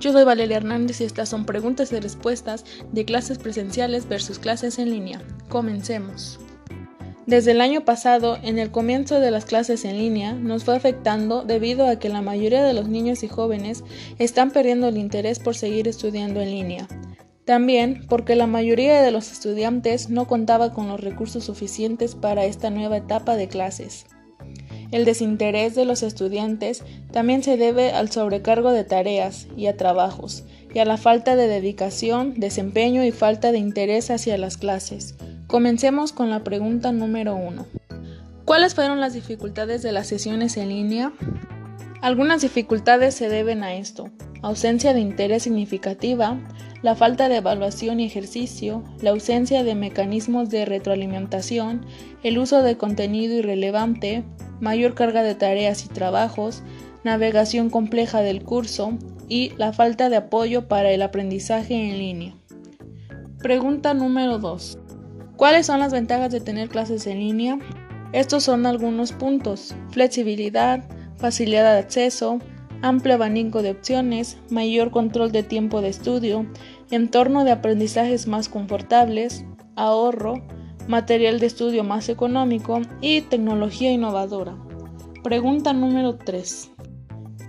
Yo soy Valeria Hernández y estas son preguntas y respuestas de clases presenciales versus clases en línea. Comencemos. Desde el año pasado, en el comienzo de las clases en línea, nos fue afectando debido a que la mayoría de los niños y jóvenes están perdiendo el interés por seguir estudiando en línea. También porque la mayoría de los estudiantes no contaba con los recursos suficientes para esta nueva etapa de clases. El desinterés de los estudiantes también se debe al sobrecargo de tareas y a trabajos, y a la falta de dedicación, desempeño y falta de interés hacia las clases. Comencemos con la pregunta número 1. ¿Cuáles fueron las dificultades de las sesiones en línea? Algunas dificultades se deben a esto, ausencia de interés significativa, la falta de evaluación y ejercicio, la ausencia de mecanismos de retroalimentación, el uso de contenido irrelevante, mayor carga de tareas y trabajos, navegación compleja del curso y la falta de apoyo para el aprendizaje en línea. Pregunta número 2. ¿Cuáles son las ventajas de tener clases en línea? Estos son algunos puntos. Flexibilidad, facilidad de acceso, amplio abanico de opciones, mayor control de tiempo de estudio, entorno de aprendizajes más confortables, ahorro, material de estudio más económico y tecnología innovadora. Pregunta número 3.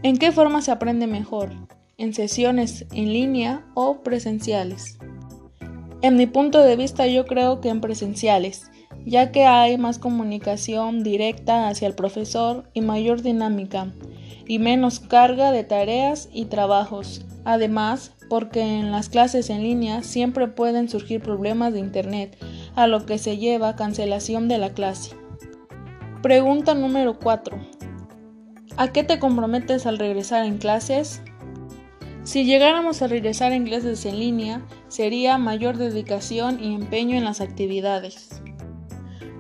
¿En qué forma se aprende mejor? ¿En sesiones en línea o presenciales? En mi punto de vista yo creo que en presenciales, ya que hay más comunicación directa hacia el profesor y mayor dinámica, y menos carga de tareas y trabajos. Además, porque en las clases en línea siempre pueden surgir problemas de Internet, a lo que se lleva cancelación de la clase. Pregunta número 4. ¿A qué te comprometes al regresar en clases? Si llegáramos a regresar en clases en línea, sería mayor dedicación y empeño en las actividades.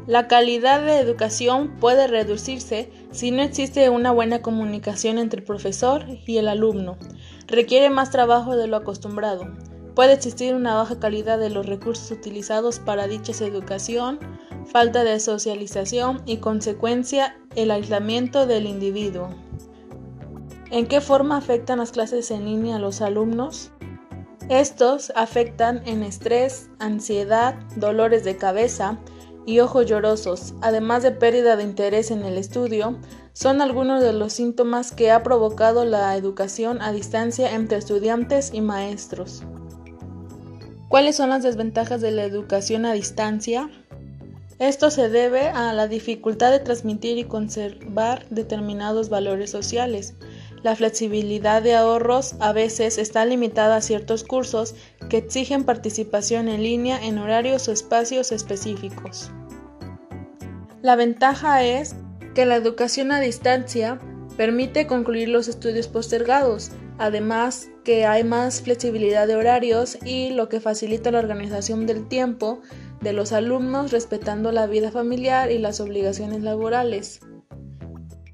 La calidad de educación puede reducirse si no existe una buena comunicación entre el profesor y el alumno. Requiere más trabajo de lo acostumbrado. Puede existir una baja calidad de los recursos utilizados para dicha educación, falta de socialización y consecuencia el aislamiento del individuo. ¿En qué forma afectan las clases en línea a los alumnos? Estos afectan en estrés, ansiedad, dolores de cabeza y ojos llorosos, además de pérdida de interés en el estudio, son algunos de los síntomas que ha provocado la educación a distancia entre estudiantes y maestros. ¿Cuáles son las desventajas de la educación a distancia? Esto se debe a la dificultad de transmitir y conservar determinados valores sociales, la flexibilidad de ahorros a veces está limitada a ciertos cursos que exigen participación en línea en horarios o espacios específicos. La ventaja es que la educación a distancia permite concluir los estudios postergados, además que hay más flexibilidad de horarios y lo que facilita la organización del tiempo de los alumnos respetando la vida familiar y las obligaciones laborales.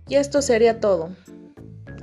Y esto sería todo.